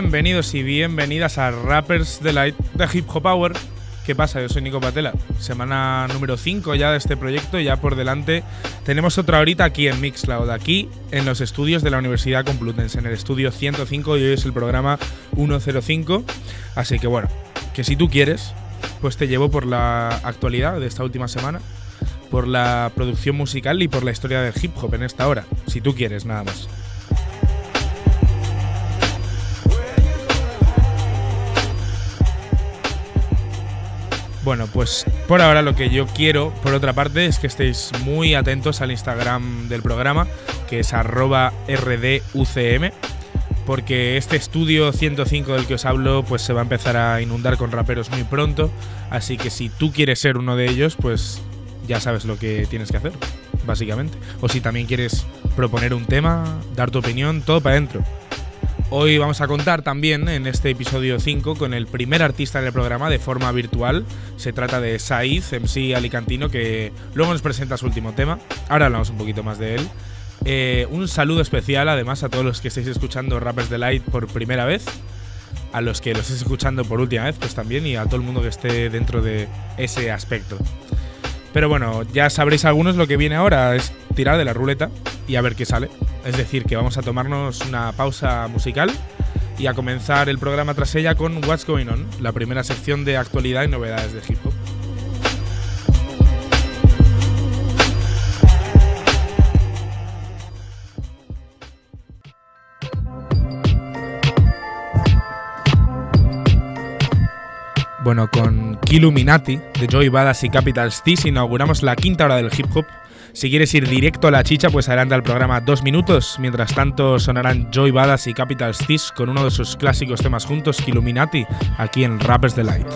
Bienvenidos y bienvenidas a Rappers Delight de Hip Hop Power. ¿Qué pasa? Yo soy Nico Patela. Semana número 5 ya de este proyecto, ya por delante. Tenemos otra horita aquí en Mixcloud, aquí en los estudios de la Universidad Complutense, en el estudio 105 y hoy es el programa 105. Así que bueno, que si tú quieres, pues te llevo por la actualidad de esta última semana, por la producción musical y por la historia del hip hop en esta hora, si tú quieres, nada más. Bueno, pues por ahora lo que yo quiero, por otra parte, es que estéis muy atentos al Instagram del programa, que es arroba rducm, porque este estudio 105 del que os hablo, pues se va a empezar a inundar con raperos muy pronto, así que si tú quieres ser uno de ellos, pues ya sabes lo que tienes que hacer, básicamente. O si también quieres proponer un tema, dar tu opinión, todo para adentro. Hoy vamos a contar también en este episodio 5 con el primer artista del programa de forma virtual. Se trata de Saiz, MC alicantino, que luego nos presenta su último tema. Ahora hablamos un poquito más de él. Eh, un saludo especial además a todos los que estáis escuchando Rappers Delight por primera vez. A los que lo estéis escuchando por última vez, pues también, y a todo el mundo que esté dentro de ese aspecto. Pero bueno, ya sabréis algunos lo que viene ahora es tirar de la ruleta y a ver qué sale. Es decir, que vamos a tomarnos una pausa musical y a comenzar el programa tras ella con What's Going On, la primera sección de actualidad y novedades de hip hop. Bueno, con Killuminati de Joy Badass y Capital Steez inauguramos la quinta hora del hip hop. Si quieres ir directo a la chicha, pues adelanta el programa dos minutos. Mientras tanto, sonarán Joy Badass y Capital Steez con uno de sus clásicos temas juntos, Killuminati, aquí en Rappers Delight.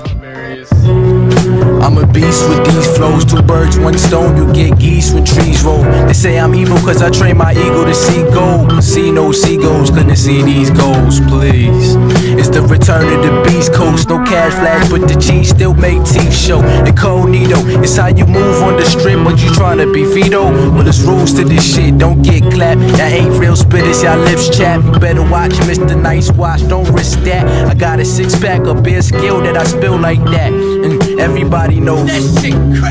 I'm a beast with these flows. Two birds, one stone. You get geese when trees roll. They say I'm evil cause I train my ego to see gold. See no seagulls, couldn't see these goals, please. It's the return of the beast coast. No cash flash, but the cheese still make teeth show. Incognito, it's how you move on the strip, but you trying to be veto. Well, there's rules to this shit. Don't get clapped. Y'all ain't real spitters, y'all lips chap. You better watch Mr. Nice Watch. Don't risk that. I got a six pack of beer skill that I spill like that. And everybody knows.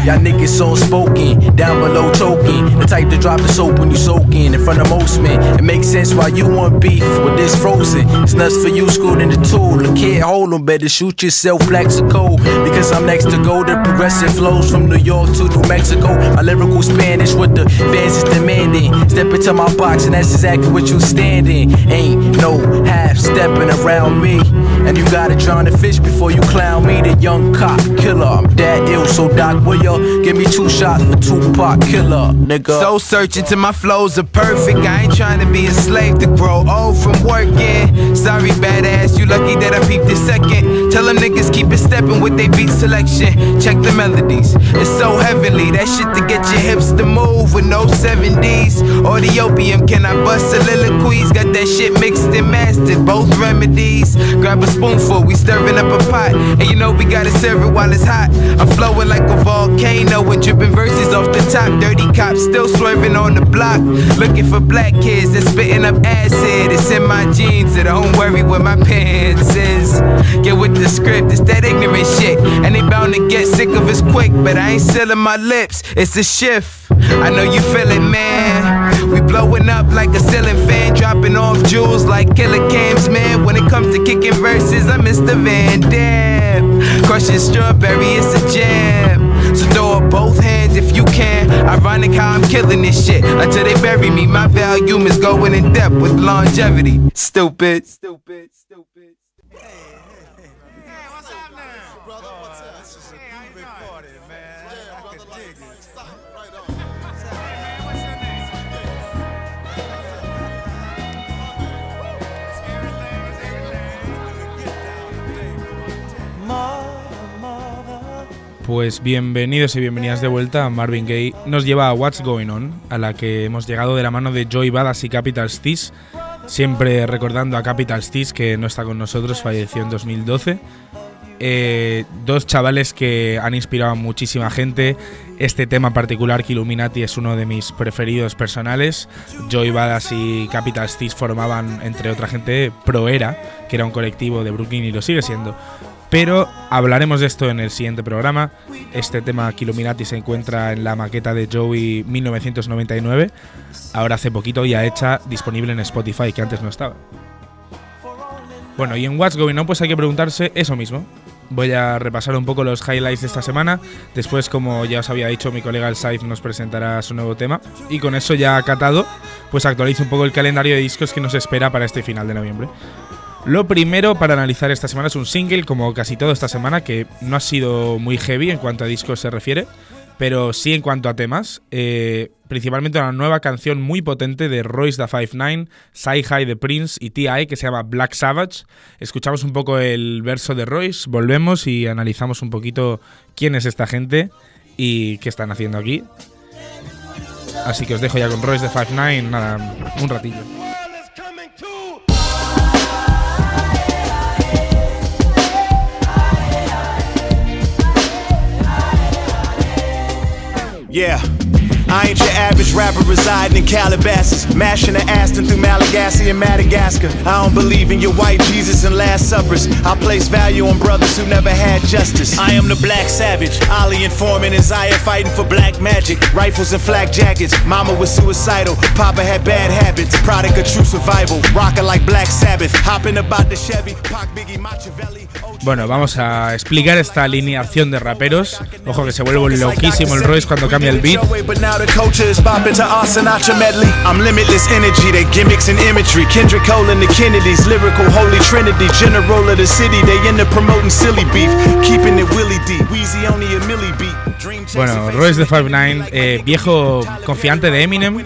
Y'all niggas so spoken, down below choking. The type to drop the soap when you soaking in in front of most men. It makes sense why you want beef with this frozen. It's nuts for you, schooled in the tool. The kid on better shoot yourself, Plaxico. Because I'm next to go. The progressive flows from New York to New Mexico. My lyrical Spanish, what the fans is demanding. Step into my box, and that's exactly what you standing. Ain't no half stepping around me. And you gotta drown the fish before you clown me, the young cop killer. I'm that ill, so Doc, will ya give me two shots for Tupac killer, nigga? So searching till my flows are perfect. I ain't trying to be a slave to grow old from working. Sorry, badass, you lucky that I peeped this second. Tell them niggas keep it stepping with they beat selection. Check the melodies, it's so heavenly. That shit to get your hips to move with no 70s. Or the opium, can I bust soliloquies? Got that shit mixed and mastered, both remedies. Grab a spoonful, we stirring up a pot. And you know we gotta serve it while it's hot. I'm flowing like a volcano with dripping verses off the top. Dirty cops still swerving on the block. Looking for black kids that's spitting up acid. It's in my jeans, so don't worry where my pants is. Get with the script, it's that ignorant shit. And they bound to get sick of us quick, but I ain't sealing my lips. It's a shift. I know you feel it, man. We blowing up like a ceiling fan, dropping off jewels like killer cams, man. When it comes to kicking verses, I'm Mr. Van Dam. Crushing strawberry, it's a jam. So throw up both hands if you can. Ironic how I'm killing this shit until they bury me. My volume is going in depth with longevity. Stupid. Stupid. Stupid. Pues bienvenidos y bienvenidas de vuelta a Marvin Gaye. Nos lleva a What's Going On, a la que hemos llegado de la mano de Joy Badass y Capital Steez. Siempre recordando a Capital Steez, que no está con nosotros, falleció en 2012. eh, dos chavales que han inspirado a muchísima gente. Este tema particular, que Illuminati, es uno de mis preferidos personales. Joey Badass y Capital Steez formaban, entre otra gente, Proera, que era un colectivo de Brooklyn y lo sigue siendo. Pero hablaremos de esto en el siguiente programa. Este tema Illuminati se encuentra en la maqueta de Joey 1999, ahora hace poquito ya hecha, disponible en Spotify, que antes no estaba. Bueno, y en What's Going On pues hay que preguntarse eso mismo. Voy a repasar un poco los highlights de esta semana. Después, como ya os había dicho, mi colega el Saif nos presentará su nuevo tema. Y con eso ya acatado, pues actualizo un poco el calendario de discos que nos espera para este final de noviembre. Lo primero para analizar esta semana es un single, como casi todo esta semana, que no ha sido muy heavy en cuanto a discos se refiere, pero sí en cuanto a temas. Eh, principalmente una nueva canción muy potente de Royce da 59, Sci High The Prince y T.I. que se llama Black Savage. Escuchamos un poco el verso de Royce, volvemos y analizamos un poquito quién es esta gente y qué están haciendo aquí. Así que os dejo ya con Royce da 59, nada, un ratillo. Yeah. I ain't your average rapper residing in Calabasas, mashing the Aston through Malagasy and Madagascar. I don't believe in your white Jesus and Last Suppers. I place value on brothers who never had justice. I am the black savage, Ali and Foreman and Zaya fighting for black magic. Rifles and flak jackets, mama was suicidal, papa had bad habits. Product of true survival, rocking like Black Sabbath. Hopping about the Chevy, Pac Biggie Machiavelli. Bueno, vamos a explicar esta alineación de raperos. Ojo que se vuelve loquísimo el Royce cuando cambia el beat. Bueno, Royce the 59, eh, viejo confiante de Eminem,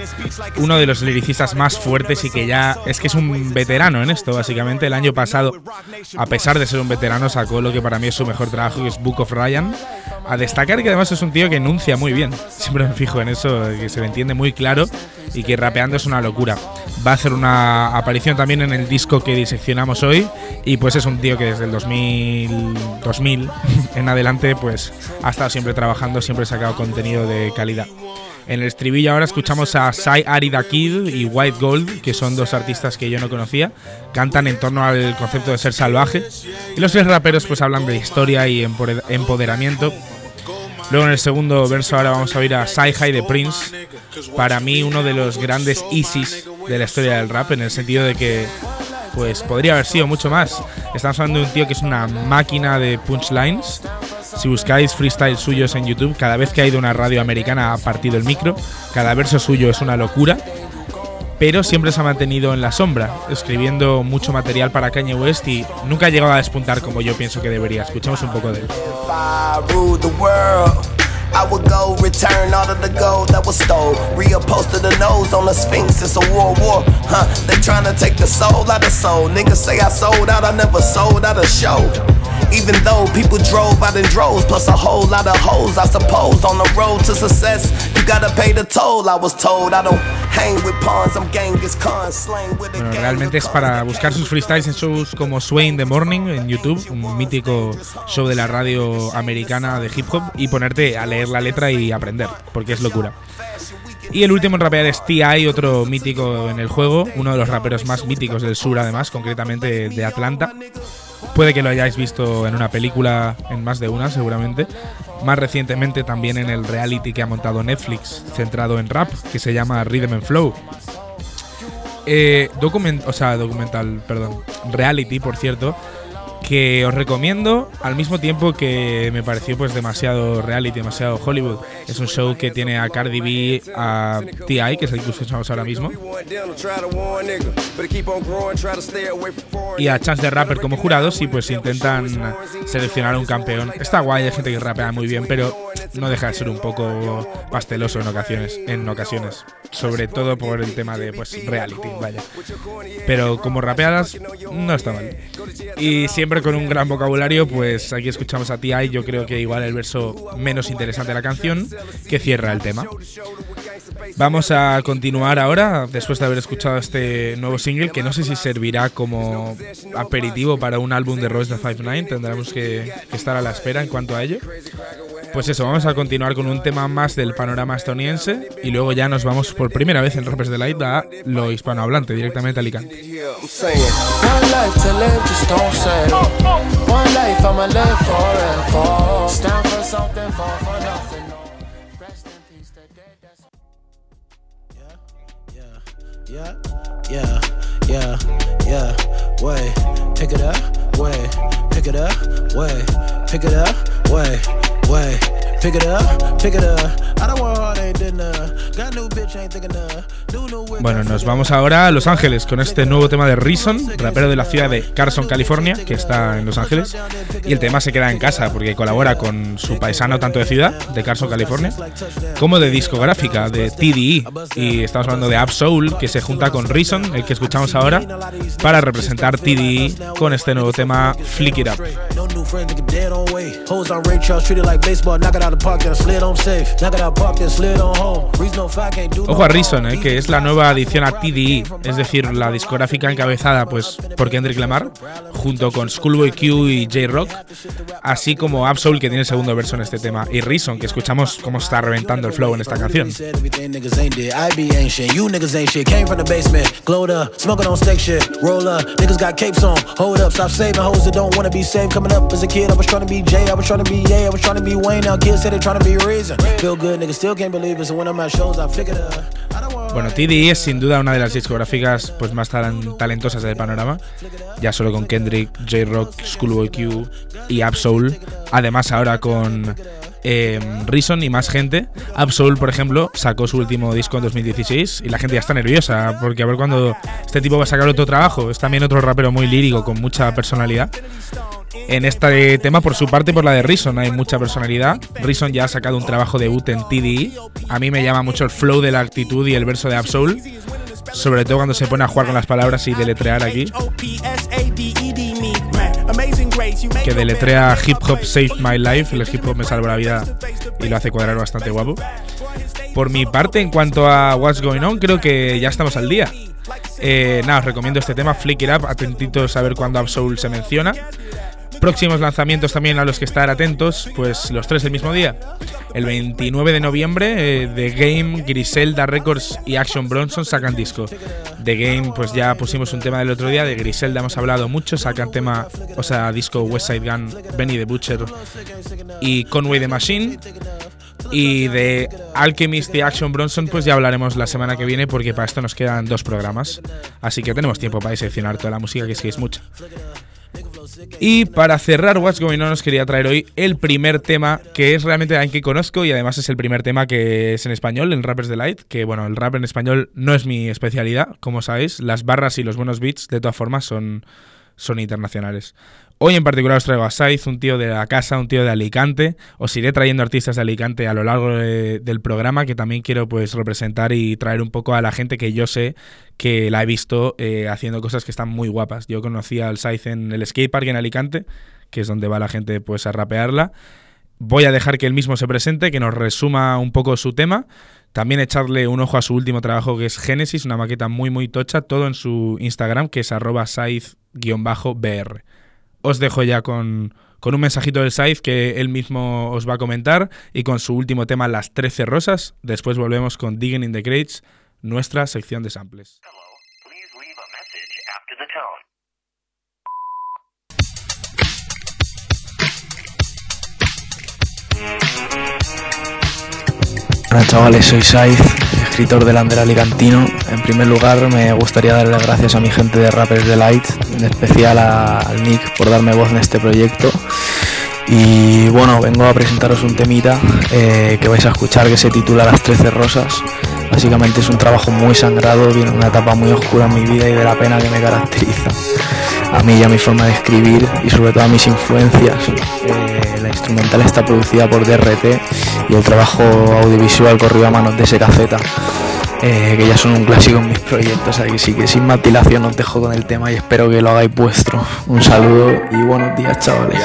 uno de los lyricistas más fuertes y que ya es que es un veterano en esto, básicamente. El año pasado, a pesar de ser un veterano, sacó lo que para mí es su mejor trabajo, que es Book of Ryan. A destacar que además es un tío que enuncia muy bien. Siempre me fijo en eso, que se le entiende muy claro y que rapeando es una locura. Va a hacer una aparición también en el disco que diseccionamos hoy y pues es un tío que desde el 2000, 2000 en adelante pues ha estado siempre trabajando, siempre ha sacado contenido de calidad. En el estribillo ahora escuchamos a Sai Arida Kid y White Gold, que son dos artistas que yo no conocía. Cantan en torno al concepto de ser salvaje. Y los tres raperos pues hablan de historia y empoderamiento. Luego en el segundo verso ahora vamos a oír a Sai High de Prince. Para mí uno de los grandes easies de la historia del rap, en el sentido de que pues podría haber sido mucho más. Estamos hablando de un tío que es una máquina de punchlines si buscáis freestyle suyos en YouTube, cada vez que ha ido una radio americana ha partido el micro, cada verso suyo es una locura, pero siempre se ha mantenido en la sombra, escribiendo mucho material para Kanye West y nunca ha llegado a despuntar como yo pienso que debería. Escuchamos un poco de él. I would go return all of the gold that was stole. Reupholster the nose on the Sphinx, it's a world war. Huh? They trying to take the soul out of soul. Niggas say I sold out, I never sold out a show. Even though people drove out in droves, plus a whole lot of hoes, I suppose. On the road to success, you gotta pay the toll. I was told I don't hang with pawns, I'm Genghis Khan, slang with a bueno, realmente es para buscar sus freestyles en shows como Sway in the Morning en YouTube, un mítico show de la radio americana de hip hop, y ponerte a leer la letra y aprender, porque es locura. Y el último en rapear es T.I., otro mítico en el juego, uno de los raperos más míticos del sur, además, concretamente de Atlanta. Puede que lo hayáis visto en una película, en más de una seguramente. Más recientemente también en el reality que ha montado Netflix, centrado en rap, que se llama Rhythm and Flow. Eh, o sea, documental, perdón. Reality, por cierto, que os recomiendo al mismo tiempo que me pareció pues demasiado reality, demasiado Hollywood. Es un show que tiene a Cardi B, a T.I., que es el que escuchamos ahora mismo, y a Chance the Rapper como jurados y pues intentan seleccionar un campeón. Está guay, hay gente que rapea muy bien, pero no deja de ser un poco pasteloso en ocasiones, en ocasiones, sobre todo por el tema de pues reality, vaya. Pero como rapeadas no está mal. Y siempre con un gran vocabulario, pues aquí escuchamos a T.I., yo creo que igual el verso menos interesante de la canción que cierra el tema. Vamos a continuar ahora, después de haber escuchado este nuevo single, que no sé si servirá como aperitivo para un álbum de Rose de Five Nine. Tendremos que, estar a la espera en cuanto a ello. Pues eso, vamos a continuar con un tema más del panorama estoniense y luego ya nos vamos por primera vez en Rappers Light a lo hispanohablante, directamente a Alicante. Way, pick it up, pick it up. I don't want. Got new bitch, ain't thinking. Bueno, nos vamos ahora a Los Ángeles con este nuevo tema de Reason, rapero de la ciudad de Carson, California, que está en Los Ángeles. Y el tema se queda en casa porque colabora con su paisano tanto de ciudad, de Carson, California, como de discográfica, de TDE. Y estamos hablando de Ab Soul, que se junta con Reason, el que escuchamos ahora, para representar TDE con este nuevo tema Flick It Up. Ojo a Reason, eh, que es la nueva adición a TDE, es decir, la discográfica encabezada pues, por Kendrick Lamar, junto con Schoolboy Q y J-Rock, así como Absol, que tiene el segundo verso en este tema, y Reason, que escuchamos cómo está reventando el flow en esta canción. Bueno, TDE es sin duda una de las discográficas pues, más talentosas del panorama, ya solo con Kendrick, J-Rock, Schoolboy Q y Absol. Además, ahora con eh, Reason y más gente. Absol, por ejemplo, sacó su último disco en 2016 y la gente ya está nerviosa porque a ver cuándo este tipo va a sacar otro trabajo. Es también otro rapero muy lírico con mucha personalidad. En este tema, por su parte, por la de Reason, hay mucha personalidad. Reason ya ha sacado un trabajo debut en TDE. A mí me llama mucho el flow de la actitud y el verso de Absol. Sobre todo cuando se pone a jugar con las palabras y deletrear aquí. Que deletrea hip hop save my life. El hip hop me salva la vida y lo hace cuadrar bastante guapo. Por mi parte, en cuanto a What's Going On, creo que ya estamos al día. Eh, nada, os recomiendo este tema, Flick It Up, atentitos a ver cuando Absol se menciona. Próximos lanzamientos también a los que estar atentos, pues los tres el mismo día. El 29 de noviembre, eh, The Game, Griselda Records y Action Bronson sacan disco. The Game, pues ya pusimos un tema del otro día, de Griselda hemos hablado mucho, sacan tema, o sea, disco West Side Gun, Benny the Butcher y Conway the Machine. Y de Alchemist y Action Bronson, pues ya hablaremos la semana que viene, porque para esto nos quedan dos programas. Así que tenemos tiempo para diseccionar toda la música, que es que es mucha. Y para cerrar What's Going On os quería traer hoy el primer tema que es realmente alguien que conozco y además es el primer tema que es en español, en Rappers Delight, que bueno, el rap en español no es mi especialidad, como sabéis, las barras y los buenos beats de todas formas son, son internacionales. Hoy en particular os traigo a Saiz, un tío de la casa, un tío de Alicante. Os iré trayendo artistas de Alicante a lo largo del programa que también quiero pues representar y traer un poco a la gente que yo sé que la he visto eh, haciendo cosas que están muy guapas. Yo conocí al Saiz en el skatepark en Alicante, que es donde va la gente pues a rapearla. Voy a dejar que él mismo se presente, que nos resuma un poco su tema. También echarle un ojo a su último trabajo que es Genesis, una maqueta muy muy tocha, todo en su Instagram que es arroba saiz-br os dejo ya con, un mensajito del Saiz que él mismo os va a comentar y con su último tema, Las 13 Rosas. Después volvemos con Digging in the Crates, nuestra sección de samples. Hola chavales, soy Saiz, escritor del Ander Alicantino. En primer lugar me gustaría darle las gracias a mi gente de Rappers Delight, en especial al Nick por darme voz en este proyecto. Y bueno, vengo a presentaros un temita eh, que vais a escuchar que se titula Las 13 Rosas. Básicamente es un trabajo muy sangrado, viene una etapa muy oscura en mi vida y de la pena que me caracteriza. A mí y a mi forma de escribir y sobre todo a mis influencias. Eh, la instrumental está producida por DRT y el trabajo audiovisual corrido a manos de SKZ, eh, que ya son un clásico en mis proyectos, así que sin más dilación os dejo con el tema y espero que lo hagáis vuestro. Un saludo y buenos días chavales.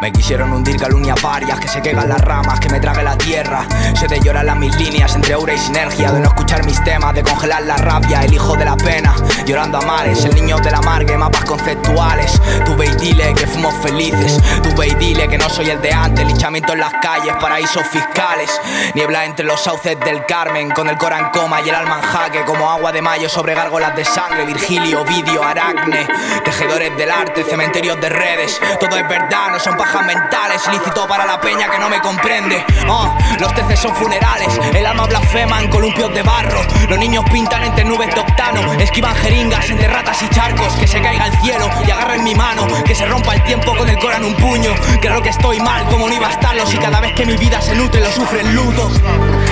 Me quisieron hundir calumnias varias, que se quegan las ramas, que me trague la tierra. Se de llorar las mis líneas entre aura y sinergia, de no escuchar mis temas, de congelar la rabia, el hijo de la pena, llorando a mares, el niño de la margue, mapas conceptuales. Tuve y dile que fuimos felices, tuve y dile que no soy el de antes, linchamiento en las calles, paraísos fiscales. Niebla entre los sauces del Carmen, con el cora en coma y el alma jaque, como agua de mayo sobre gárgolas de sangre, Virgilio, Vidio, Aracne, tejedores del arte, cementerios de redes. Todo es verdad, no son mentales, ilícito para la peña que no me comprende. Oh, los teces son funerales, el alma blasfema en columpios de barro. Los niños pintan entre nubes de octano, esquivan jeringas entre ratas y charcos. Que se caiga el cielo y agarren mi mano, que se rompa el tiempo con el cora en un puño. Creo que estoy mal, como no iba a estarlo si cada vez que mi vida se nutre lo sufre el luto.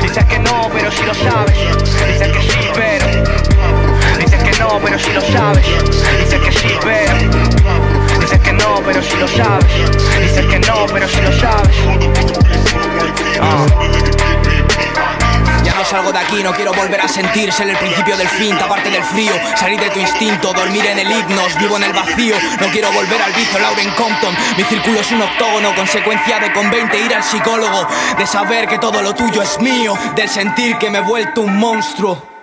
Dices que no, pero si lo sabes. Dices que sí, pero. Dices que no, pero si lo sabes. Dices que sí, pero. No, pero si lo sabes. Dices que no, pero si lo sabes. Ah. Ya no salgo de aquí, no quiero volver a sentir. Ser el principio del fin, taparte del frío. Salir de tu instinto, dormir en el hipnos. Vivo en el vacío, no quiero volver al vicio. Lauren Compton, mi círculo es un octógono. Consecuencia de con 20 ir al psicólogo. De saber que todo lo tuyo es mío. Del sentir que me he vuelto un monstruo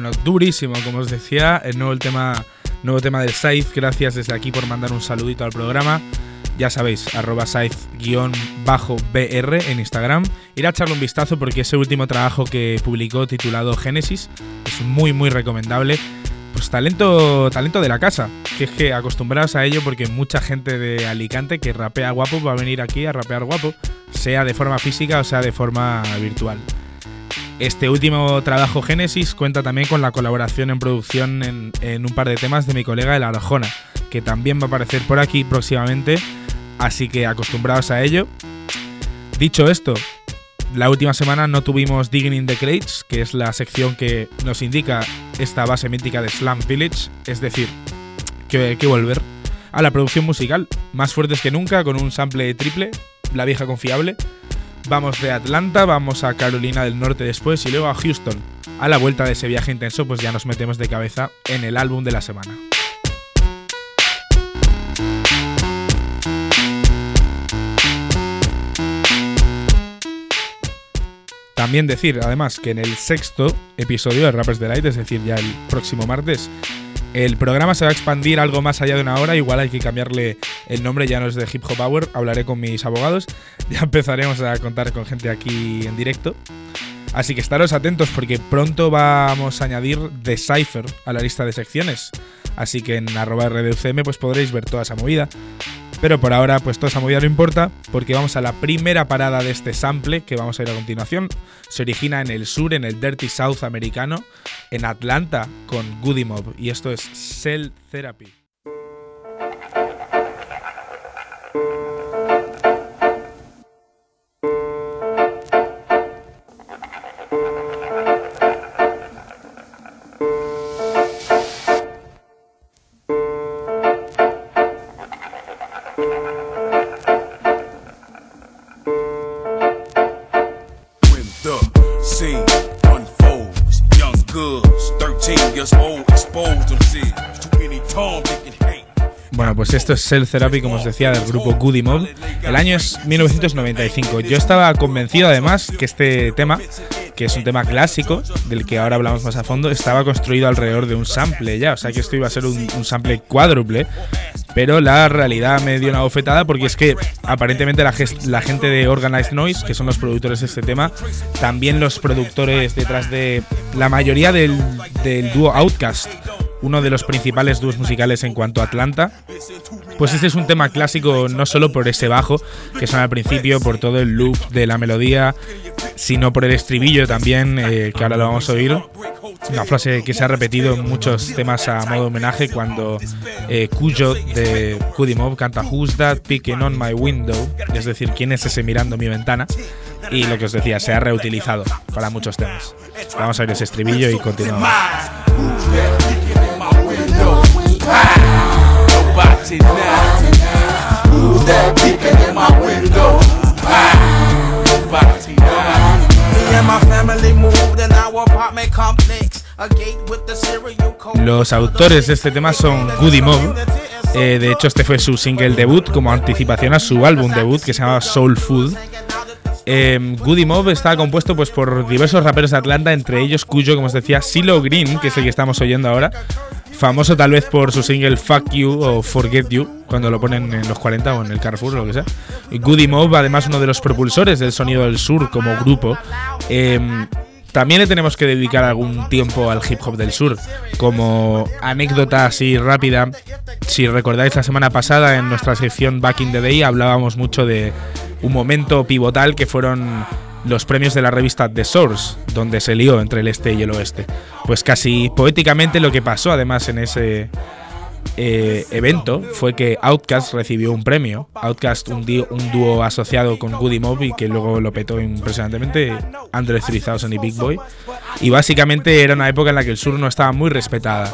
Bueno, durísimo, como os decía, el nuevo tema, nuevo tema del Scythe. Gracias desde aquí por mandar un saludito al programa. Ya sabéis, arroba Scythe-BR en Instagram. Ir a echarle un vistazo porque ese último trabajo que publicó titulado Génesis es muy, muy recomendable. Pues talento, talento de la casa, que es que acostumbrados a ello porque mucha gente de Alicante que rapea guapo va a venir aquí a rapear guapo, sea de forma física o sea de forma virtual. Este último trabajo Génesis cuenta también con la colaboración en producción en, un par de temas de mi colega El Arjona, que también va a aparecer por aquí próximamente, así que acostumbrados a ello. Dicho esto, la última semana no tuvimos Digging in the Crates, que es la sección que nos indica esta base mítica de Slam Village, es decir, que hay que volver a la producción musical, más fuertes que nunca, con un sample triple, la vieja confiable, Vamos de Atlanta, vamos a Carolina del Norte después y luego a Houston. A la vuelta de ese viaje intenso, pues ya nos metemos de cabeza en el álbum de la semana. También decir, además, que en el sexto episodio de Rappers Delight, es decir, ya el próximo martes, el programa se va a expandir algo más allá de una hora, igual hay que cambiarle el nombre, ya no es de Hip Hop Hour, hablaré con mis abogados, ya empezaremos a contar con gente aquí en directo. Así que estaros atentos porque pronto vamos a añadir The Cypher a la lista de secciones. Así que en arroba RDUCM pues podréis ver toda esa movida. Pero por ahora, pues toda esa movida no importa, porque vamos a la primera parada de este sample que vamos a ir a continuación. Se origina en el sur, en el Dirty South americano, en Atlanta, con Goody Mob, y esto es Cell Therapy. Esto es Cell Therapy, como os decía, del grupo Goody Mob. El año es 1995. Yo estaba convencido, además, que este tema, que es un tema clásico, del que ahora hablamos más a fondo, estaba construido alrededor de un sample ya. O sea que esto iba a ser un, sample cuádruple. Pero la realidad me dio una bofetada porque es que aparentemente la, gente de Organized Noise, que son los productores de este tema, también los productores detrás de la mayoría del, del dúo Outcast, uno de los principales dúos musicales en cuanto a Atlanta. Pues este es un tema clásico no solo por ese bajo que suena al principio, por todo el loop de la melodía, sino por el estribillo también, eh, que ahora lo vamos a oír. Una frase que se ha repetido en muchos temas a modo homenaje cuando eh, Cuyo de Mob canta Who's that picking on my window? Es decir, ¿quién es ese mirando mi ventana? Y lo que os decía, se ha reutilizado para muchos temas. Vamos a oír ese estribillo y continuamos. Los autores de este tema son Goody Mob. Eh, de hecho, este fue su single debut como anticipación a su álbum debut que se llama Soul Food. Eh, Goody Mob está compuesto pues, por diversos raperos de Atlanta, entre ellos cuyo, como os decía, Silo Green, que es el que estamos oyendo ahora, famoso tal vez por su single Fuck You o Forget You, cuando lo ponen en los 40 o en el Carrefour o lo que sea. Goody Mob, además, uno de los propulsores del sonido del sur como grupo. Eh, también le tenemos que dedicar algún tiempo al hip hop del sur. Como anécdota así rápida, si recordáis la semana pasada en nuestra sección Back in the Day hablábamos mucho de un momento pivotal que fueron los premios de la revista The Source, donde se lió entre el este y el oeste. Pues casi poéticamente lo que pasó además en ese eh, evento fue que Outkast recibió un premio. Outkast, un, dúo asociado con Goody Mob y que luego lo petó impresionantemente, Andre 3000 y Big Boy. Y básicamente era una época en la que el sur no estaba muy respetada.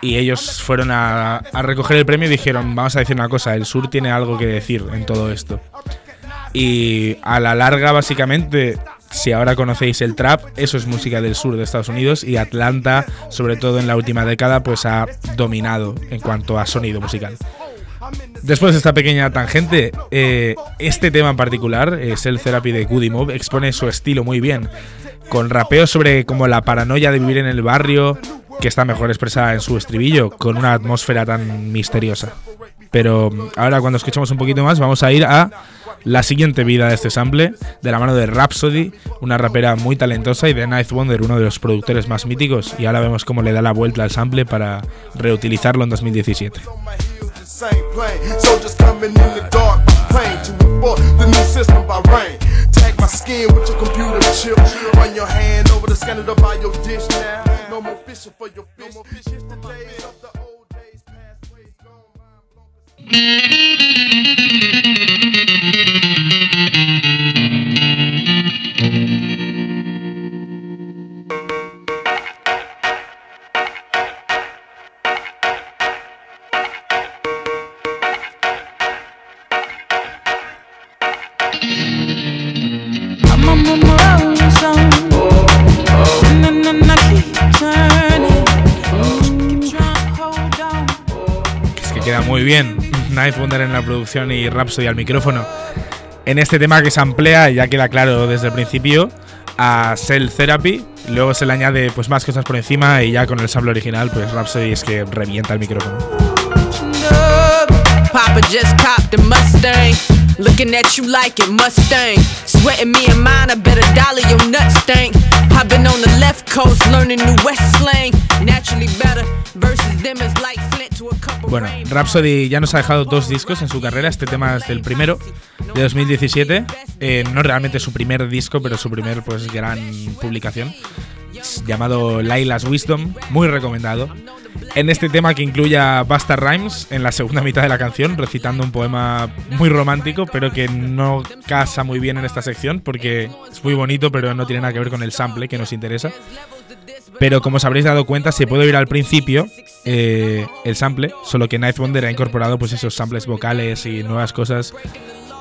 Y ellos fueron a, a recoger el premio y dijeron, vamos a decir una cosa, el sur tiene algo que decir en todo esto. Y a la larga, básicamente, si ahora conocéis el trap, eso es música del sur de Estados Unidos y Atlanta, sobre todo en la última década, pues ha dominado en cuanto a sonido musical. Después de esta pequeña tangente, eh, este tema en particular, es el Therapy de Goody Mob, expone su estilo muy bien, con rapeo sobre como la paranoia de vivir en el barrio, que está mejor expresada en su estribillo, con una atmósfera tan misteriosa. Pero ahora cuando escuchamos un poquito más vamos a ir a la siguiente vida de este sample, de la mano de Rhapsody, una rapera muy talentosa, y de Ninth Wonder, uno de los productores más míticos, y ahora vemos cómo le da la vuelta al sample para reutilizarlo en 2017. Bien Night Wonder en la producción y Rhapsody al micrófono. En este tema que se amplía, ya queda claro desde el principio, a Cell Therapy. Luego se le añade pues más cosas por encima y ya con el sample original, pues Rhapsody es que revienta el micrófono. Papa just copped a Mustang. Looking at you like it, Mustang. Sweating me and mine, I better dollar your nuts stank. I've been on the left coast learning new West slang. Naturally better versus them is like Bueno. Rhapsody ya nos ha dejado dos discos en su carrera. Este tema es del primero, de 2017. Eh, no realmente su primer disco, pero su primer pues gran publicación. Llamado Laila's Wisdom, muy recomendado. En este tema que incluye a Busta Rhymes en la segunda mitad de la canción, recitando un poema muy romántico, pero que no casa muy bien en esta sección porque es muy bonito, pero no tiene nada que ver con el sample que nos interesa. Pero como os habréis dado cuenta, se puede oír al principio eh, el sample, solo que Night Wonder ha incorporado pues esos samples vocales y nuevas cosas.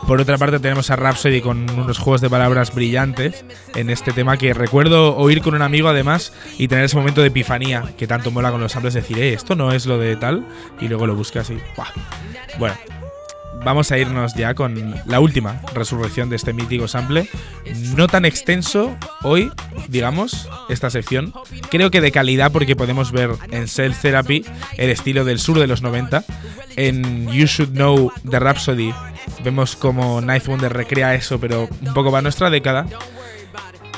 Por otra parte tenemos a Rhapsody con unos juegos de palabras brillantes en este tema que recuerdo oír con un amigo además y tener ese momento de epifanía que tanto mola con los samples, decir, eh, esto no es lo de tal, y luego lo buscas y... ¡buah! Bueno, vamos a irnos ya con la última resurrección de este mítico sample. No tan extenso hoy, digamos, esta sección. Creo que de calidad porque podemos ver en Cell Therapy el estilo del sur de los 90. En You Should Know de Rhapsody vemos como Night Wonder recrea eso, pero un poco para nuestra década.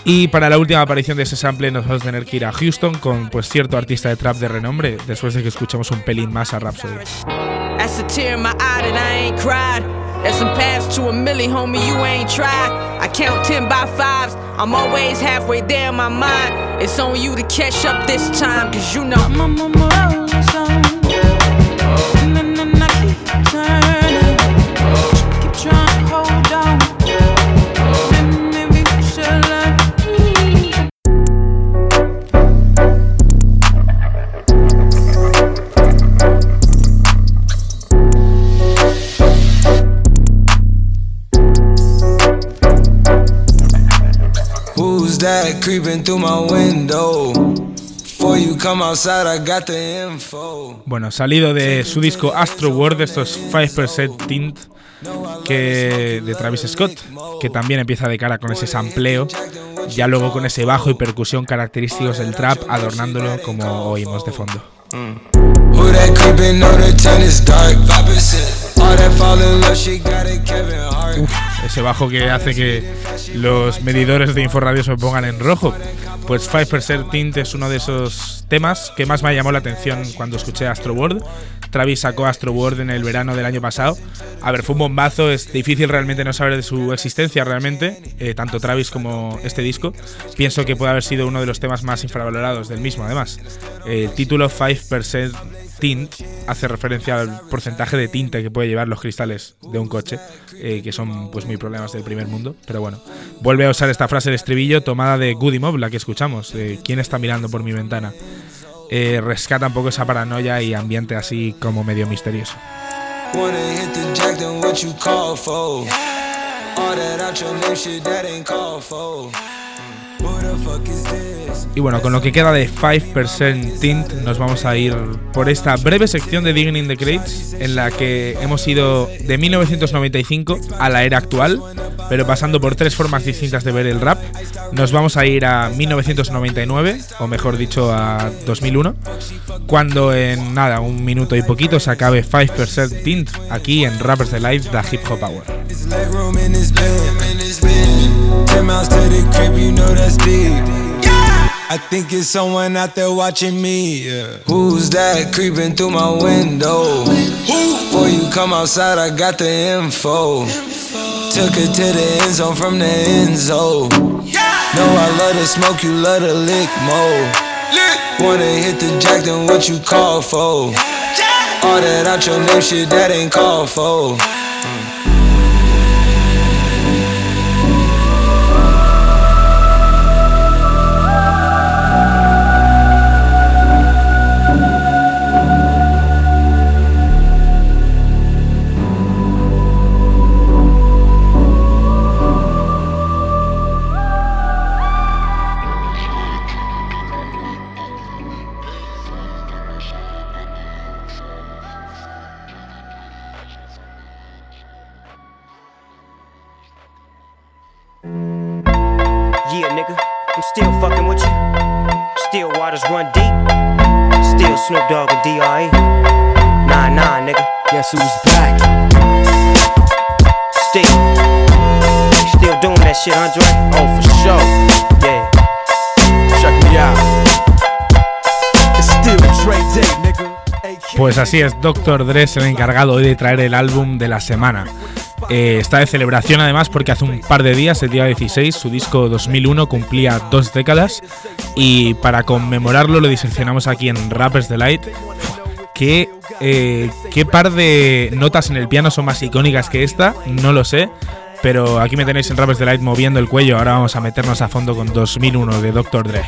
Y para la última aparición de ese sample nos vamos a tener que ir a Houston con pues cierto artista de trap de renombre, después de que escuchemos un pelín más a Rhapsody. That's a tear in my eye that I ain't cried. There's some paths to a milli, homie, you ain't tried. I count 10 by fives, I'm always halfway there in my mind. It's on you to catch up this time, cause you know that creeping through my window? Before you come outside, I got the info. Bueno, salido de su disco Astro World, estos 5% Tint que de Travis Scott, que también empieza de cara con ese sampleo, ya luego con ese bajo y percusión característicos del trap, adornándolo como oímos de fondo. Who that creeping on the tennis dark? 5%. All that fall in love, she got it, Kevin Hart. Uf, ese bajo que hace que los medidores de Inforadio se pongan en rojo. Pues 5% Tint es uno de esos temas que más me llamó la atención cuando escuché Astro World. Travis sacó Astro World en el verano del año pasado. A ver, fue un bombazo, es difícil realmente no saber de su existencia realmente, eh, tanto Travis como este disco. Pienso que puede haber sido uno de los temas más infravalorados del mismo, además. El título 5% Tint hace referencia al porcentaje de tinte que puede llevar los cristales de un coche, eh, que son pues muy problemas del primer mundo. Pero bueno, vuelve a usar esta frase de estribillo tomada de Goody Mob, la que escuchamos, ¿Quién está mirando por mi ventana? Eh, rescata un poco esa paranoia y ambiente así como medio misterioso. Y bueno, con lo que queda de 5% Tint, nos vamos a ir por esta breve sección de Digging in the Crates, en la que hemos ido de 1995 a la era actual, pero pasando por tres formas distintas de ver el rap. Nos vamos a ir a 1999, o mejor dicho, a 2001, cuando en nada, un minuto y poquito se acabe 5% Tint aquí en Rappers The Hip Hop Hour. I think it's someone out there watching me. yeah. Who's that creeping through my window? Before you come outside, I got the info. Took her to the end zone from the end zone. Know I love to smoke, you love to lick more. Wanna hit the jack, then what you call for? All that out your name shit, that ain't called for. Still waters run deep. Still Snoop Dogg and D.R.E. Nah, nah, nigga. Guess who's back? Still. You still doing that shit, Andre? Oh, for sure. Yeah. Check me out. It's still Dre Day, nigga. Pues así es, Dr. Dre es el encargado hoy de traer el álbum de la semana. Eh, está de celebración además porque hace un par de días, el día 16, su disco 2001 cumplía dos décadas y para conmemorarlo lo diseccionamos aquí en Rappers Delight. ¿Qué, eh, ¿Qué par de notas en el piano son más icónicas que esta? No lo sé, pero aquí me tenéis en Rappers Delight moviendo el cuello. Ahora vamos a meternos a fondo con 2001 de Dr. Dre.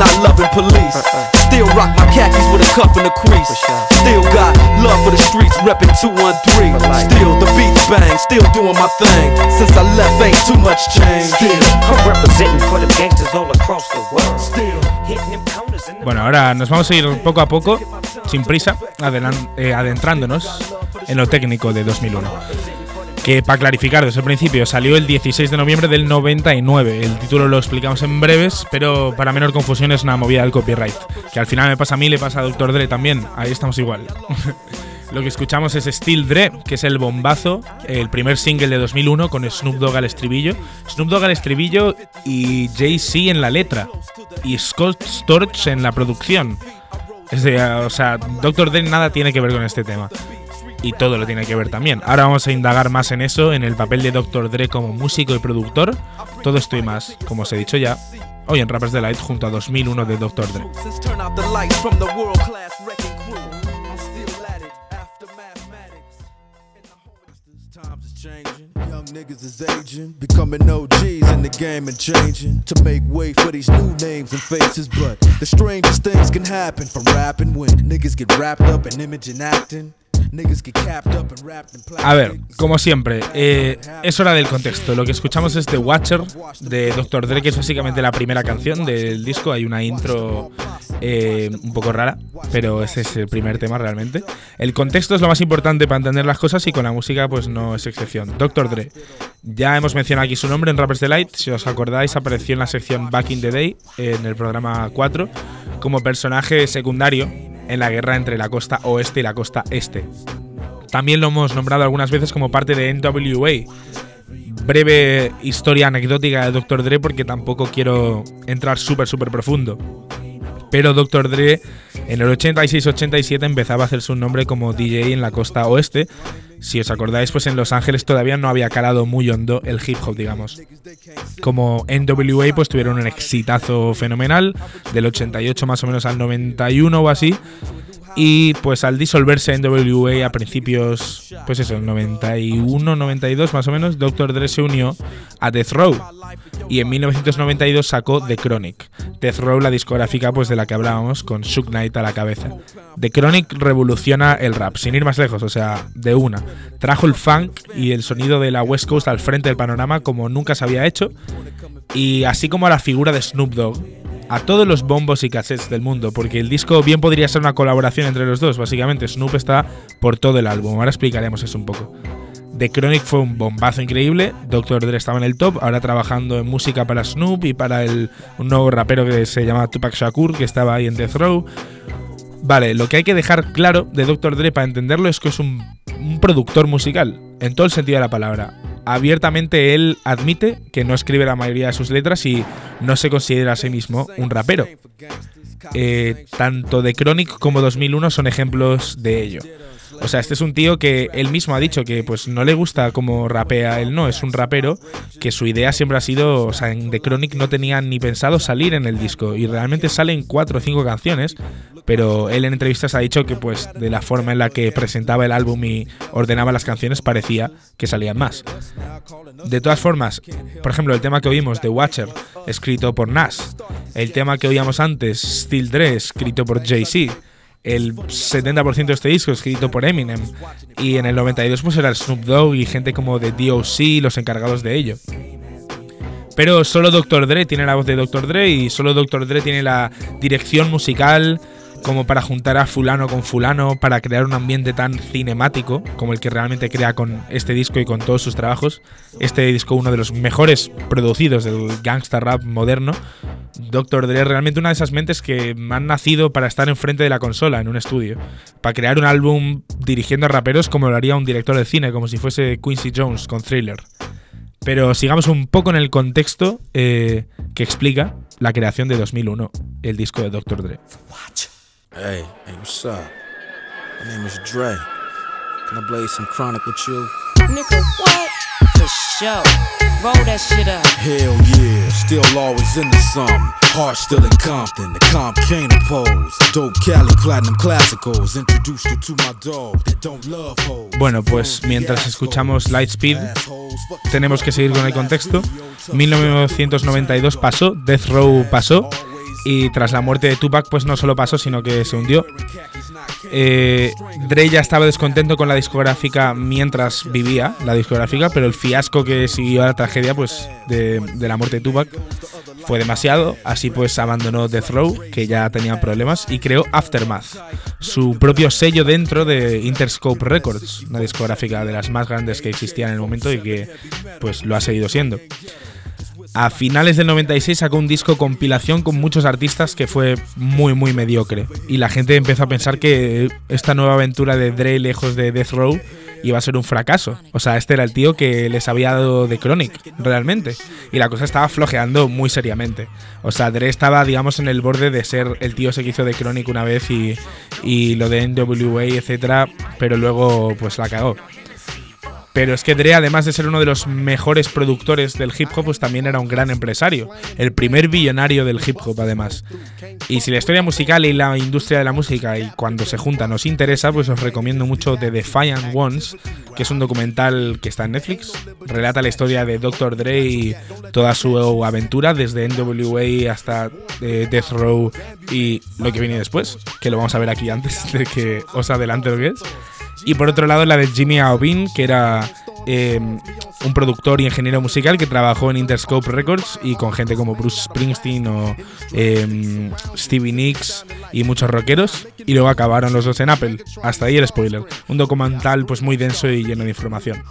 Still not loving police. Still rock my khakis with a cuff and a crease. Still got love for the streets, reppin' 213. Still the beats bang, still doing my thing. Since I left, ain't too much change. Still, I'm representing for the gangsters all across the world. Still hitting them corners in the Bueno, ahora nos vamos a ir poco a poco, sin prisa, eh, adentrándonos en lo técnico de 2001. Que para clarificar desde el principio, salió el 16 de noviembre del 99. El título lo explicamos en breves, pero para menor confusión es una movida del copyright. Que al final me pasa a mí, le pasa a Dr. Dre también. Ahí estamos igual. Lo que escuchamos es Steel Dre, que es el bombazo, el primer single de 2001 con Snoop Dogg al estribillo. Snoop Dogg al estribillo y Jay-Z en la letra. Y Scott Storch en la producción. O sea, Dr. Dre nada tiene que ver con este tema. Y todo lo tiene que ver también. Ahora vamos a indagar más en eso, en el papel de Dr. Dre como músico y productor. Todo esto y más, como os he dicho ya, hoy en Rappers Delight junto a 2001 de Dr. Dre. The to from rapping niggas get wrapped up in image and. A ver, como siempre, eh, es hora del contexto. Lo que escuchamos es The Watcher de Dr. Dre, que es básicamente la primera canción del disco. Hay una intro eh, un poco rara, pero ese es el primer tema realmente. El contexto es lo más importante para entender las cosas y con la música pues no es excepción. Dr. Dre. Ya hemos mencionado aquí su nombre en Rappers Delight. Si os acordáis, apareció en la sección Back in the Day, en el programa 4, como personaje secundario en la guerra entre la costa oeste y la costa este. También lo hemos nombrado algunas veces como parte de NWA. Breve historia anecdótica de Dr. Dre porque tampoco quiero entrar súper, súper profundo. Pero Dr. Dre en el 86-87 empezaba a hacerse un nombre como DJ en la costa oeste. Si os acordáis, pues en Los Ángeles todavía no había calado muy hondo el hip hop, digamos. Como NWA, pues tuvieron un exitazo fenomenal, del 88 más o menos al 91 o así. Y pues al disolverse NWA a principios, pues eso, 91, 92 más o menos, Dr. Dre se unió a Death Row. Y en 1992 sacó The Chronic. Death Row, la discográfica pues de la que hablábamos, con Shook Knight a la cabeza. The Chronic revoluciona el rap, sin ir más lejos, o sea, de una. Trajo el funk y el sonido de la West Coast al frente del panorama como nunca se había hecho. Y así como a la figura de Snoop Dogg, a todos los bombos y cassettes del mundo, porque el disco bien podría ser una colaboración entre los dos, básicamente Snoop está por todo el álbum, ahora explicaremos eso un poco. The Chronic fue un bombazo increíble, Dr. Dre estaba en el top, ahora trabajando en música para Snoop y para el, un nuevo rapero que se llama Tupac Shakur, que estaba ahí en Death Row. Vale, lo que hay que dejar claro de Dr. Dre para entenderlo es que es un, un productor musical, en todo el sentido de la palabra abiertamente él admite que no escribe la mayoría de sus letras y no se considera a sí mismo un rapero. Eh, tanto The Chronic como 2001 son ejemplos de ello. O sea, este es un tío que él mismo ha dicho que pues no le gusta cómo rapea él, no, es un rapero que su idea siempre ha sido, o sea, en The Chronic no tenía ni pensado salir en el disco y realmente salen cuatro o cinco canciones, pero él en entrevistas ha dicho que pues de la forma en la que presentaba el álbum y ordenaba las canciones parecía que salían más. De todas formas, por ejemplo, el tema que oímos, The Watcher, escrito por Nas, el tema que oíamos antes, Still Dress, escrito por Jay-Z, el 70% de este disco escrito por Eminem y en el 92 pues era Snoop Dogg y gente como de DOC los encargados de ello. Pero solo Dr. Dre tiene la voz de Dr. Dre y solo Dr. Dre tiene la dirección musical como para juntar a fulano con fulano para crear un ambiente tan cinemático como el que realmente crea con este disco y con todos sus trabajos. Este disco uno de los mejores producidos del gangsta rap moderno. Dr. Dre es realmente una de esas mentes que han nacido para estar enfrente de la consola en un estudio, para crear un álbum dirigiendo a raperos como lo haría un director de cine, como si fuese Quincy Jones con Thriller. Pero sigamos un poco en el contexto eh, que explica la creación de 2001, el disco de Dr. Dre. Hey, hey, what's up? My name is Dre. Can I blaze some chronic with you? Nigga, what? For sure. Roll that shit up. Hell yeah, still always into something. Heart still in Compton, the comp can't oppose. Dope Cali Platinum Classicals introduced you to my dog that don't love hoes. Bueno, pues mientras escuchamos Lightspeed, tenemos que seguir con el contexto. 1992 pasó, Death Row pasó, y tras la muerte de Tupac pues no solo pasó sino que se hundió. Eh, Dre ya estaba descontento con la discográfica mientras vivía la discográfica, pero el fiasco que siguió a la tragedia pues de, la muerte de Tupac fue demasiado, así pues abandonó Death Row, que ya tenía problemas, y creó Aftermath, su propio sello dentro de Interscope Records, una discográfica de las más grandes que existían en el momento y que pues lo ha seguido siendo. A finales del 96 sacó un disco compilación con muchos artistas que fue muy muy mediocre y la gente empezó a pensar que esta nueva aventura de Dre lejos de Death Row iba a ser un fracaso. O sea, este era el tío que les había dado de Chronic, realmente. Y la cosa estaba flojeando muy seriamente. O sea, Dre estaba, digamos, en el borde de ser el tío ese que hizo de Chronic una vez y, y lo de NWA, etcétera, pero luego pues la cagó. Pero es que Dre, además de ser uno de los mejores productores del hip hop, pues también era un gran empresario. El primer billonario del hip hop, además. Y si la historia musical y la industria de la música y cuando se juntan nos interesa, pues os recomiendo mucho The Defiant Ones, que es un documental que está en Netflix. Relata la historia de Dr. Dre y toda su aventura desde NWA hasta eh, Death Row y lo que viene después, que lo vamos a ver aquí antes de que os adelante lo que es. Y por otro lado la de Jimmy Iovine, que era eh, un productor y ingeniero musical que trabajó en Interscope Records y con gente como Bruce Springsteen o eh, Stevie Nicks y muchos rockeros. Y luego acabaron los dos en Apple. Hasta ahí el spoiler. Un documental pues muy denso y lleno de información.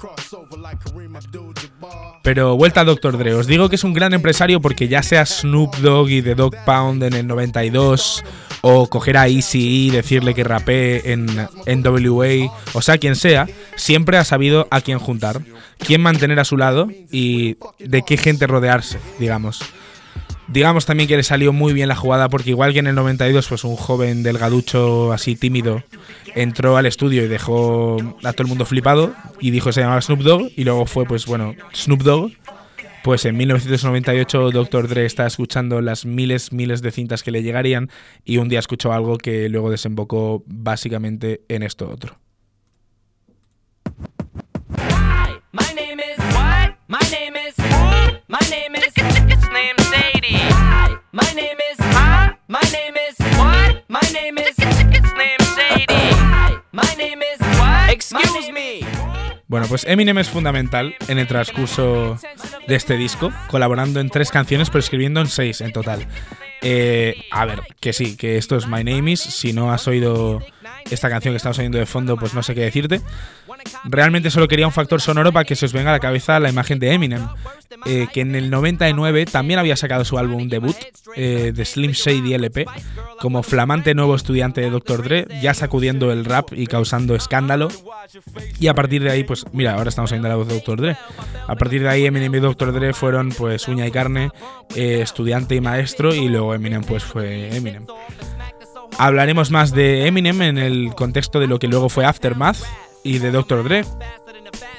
Pero vuelta a Dr. Dre. Os digo que es un gran empresario porque ya sea Snoop Dogg y The Dog Pound en el 92 o coger a Easy y decirle que rapee en NWA, o sea, quien sea, siempre ha sabido a quién juntar, quién mantener a su lado y de qué gente rodearse, digamos. Digamos también que le salió muy bien la jugada porque igual que en el 92 pues un joven delgaducho así tímido entró al estudio y dejó a todo el mundo flipado y dijo que se llamaba Snoop Dogg y luego fue pues bueno Snoop Dogg pues en 1998 Dr. Dre está escuchando las miles, miles de cintas que le llegarían y un día escuchó algo que luego desembocó básicamente en esto otro. My name is huh? My name is what? My name is It's named Sadie. My name is what? Excuse me. Bueno, pues Eminem es fundamental en el transcurso de este disco, colaborando en tres canciones, pero escribiendo en seis en total. Eh, a ver, que sí, que esto es My Name Is. Si no has oído esta canción que estamos oyendo de fondo, pues no sé qué decirte. Realmente solo quería un factor sonoro para que se os venga a la cabeza la imagen de Eminem, eh, que en el 99 también había sacado su álbum debut, eh, de Slim Shady LP, como flamante nuevo estudiante de Dr. Dre, ya sacudiendo el rap y causando escándalo. Y a partir de ahí, pues mira, ahora estamos oyendo la voz de Dr. Dre. A partir de ahí Eminem y Dr. Dre fueron pues uña y carne, eh, estudiante y maestro, y luego Eminem pues fue Eminem. Hablaremos más de Eminem en el contexto de lo que luego fue Aftermath y de Dr. Dre.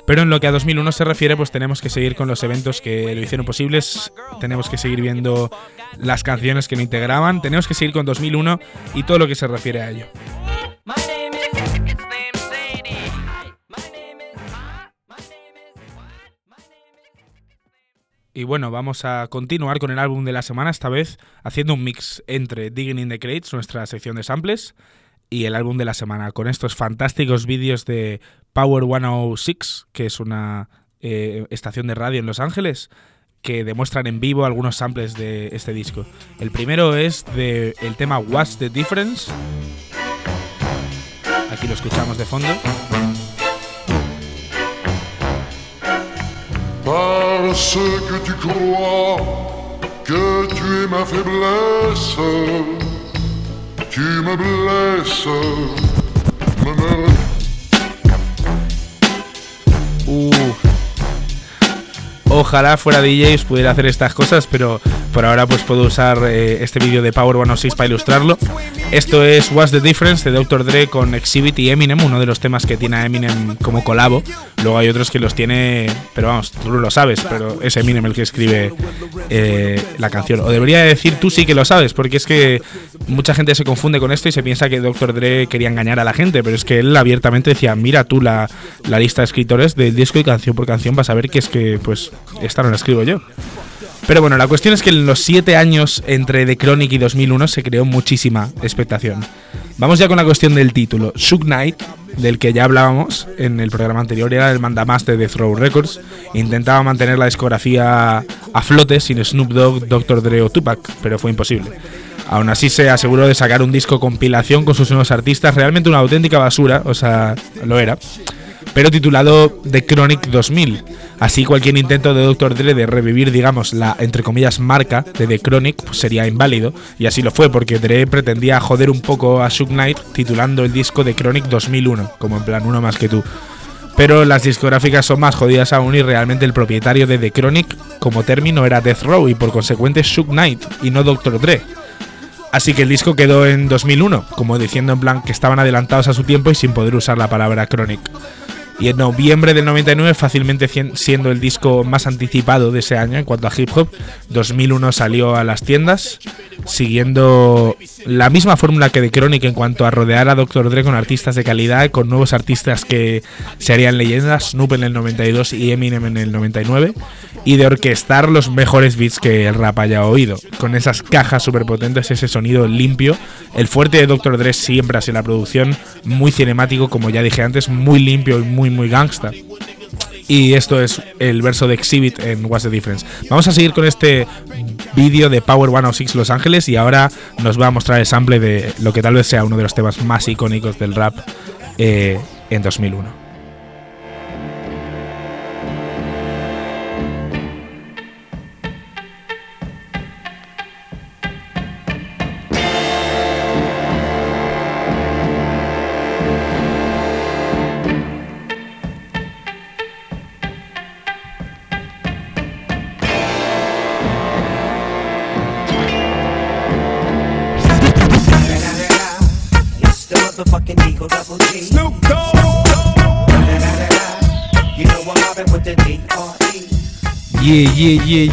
Pero en lo que a 2001 se refiere, pues tenemos que seguir con los eventos que lo hicieron posibles, tenemos que seguir viendo las canciones que lo integraban, tenemos que seguir con 2001 y todo lo que se refiere a ello. Y bueno, vamos a continuar con el álbum de la semana, esta vez haciendo un mix entre Digging in the Crates, nuestra sección de samples, y el álbum de la semana, con estos fantásticos vídeos de Power 106, que es una eh, estación de radio en Los Ángeles, que demuestran en vivo algunos samples de este disco. El primero es del el tema What's the Difference. Aquí lo escuchamos de fondo. Parce que tu crois que tu es ma faiblesse, tu me blesses, me Uh. Ojalá fuera DJ os pudiera hacer estas cosas, pero por ahora pues puedo usar eh, este vídeo de Power 106 para ilustrarlo. Esto es What's the Difference de Dr. Dre con Exhibit y Eminem, uno de los temas que tiene a Eminem como colabo. Luego hay otros que los tiene, pero vamos, tú no lo sabes, pero es Eminem el que escribe eh, la canción. O debería decir tú sí que lo sabes, porque es que mucha gente se confunde con esto y se piensa que Dr. Dre quería engañar a la gente, pero es que él abiertamente decía, mira tú la, la lista de escritores del disco y canción por canción vas a ver que es que pues esta no la escribo yo. Pero bueno, la cuestión es que en los 7 años entre The Chronic y 2001 se creó muchísima expectación. Vamos ya con la cuestión del título. Shook Knight, del que ya hablábamos en el programa anterior, era el mandamás de Death Row Records. Intentaba mantener la discografía a flote sin Snoop Dogg, Dr. Dre o Tupac, pero fue imposible. Aún así se aseguró de sacar un disco compilación con sus nuevos artistas, realmente una auténtica basura, o sea, lo era pero titulado The Chronic 2000. Así cualquier intento de Dr. Dre de revivir, digamos, la entre comillas marca de The Chronic sería inválido, y así lo fue porque Dre pretendía joder un poco a Shook Knight titulando el disco The Chronic 2001, como en plan uno más que tú. Pero las discográficas son más jodidas aún y realmente el propietario de The Chronic como término era Death Row y por consecuente Shook Knight y no Dr. Dre. Así que el disco quedó en 2001, como diciendo en plan que estaban adelantados a su tiempo y sin poder usar la palabra Chronic. Y en noviembre del 99, fácilmente siendo el disco más anticipado de ese año en cuanto a hip hop, 2001 salió a las tiendas, siguiendo la misma fórmula que de Chronic en cuanto a rodear a Dr. Dre con artistas de calidad, con nuevos artistas que se harían leyendas, Snoop en el 92 y Eminem en el 99, y de orquestar los mejores beats que el rap haya oído, con esas cajas súper potentes, ese sonido limpio. El fuerte de Dr. Dre siempre ha sido la producción, muy cinemático, como ya dije antes, muy limpio y muy, muy gangsta. Y esto es el verso de Exhibit en What's the Difference. Vamos a seguir con este vídeo de Power 106 Los Ángeles y ahora nos va a mostrar el sample de lo que tal vez sea uno de los temas más icónicos del rap eh, en 2001. Motherfucking Eagle Double G. Snoop Dogg. You know I'm mobbing with the D.R.E. Yeah, yeah, yeah.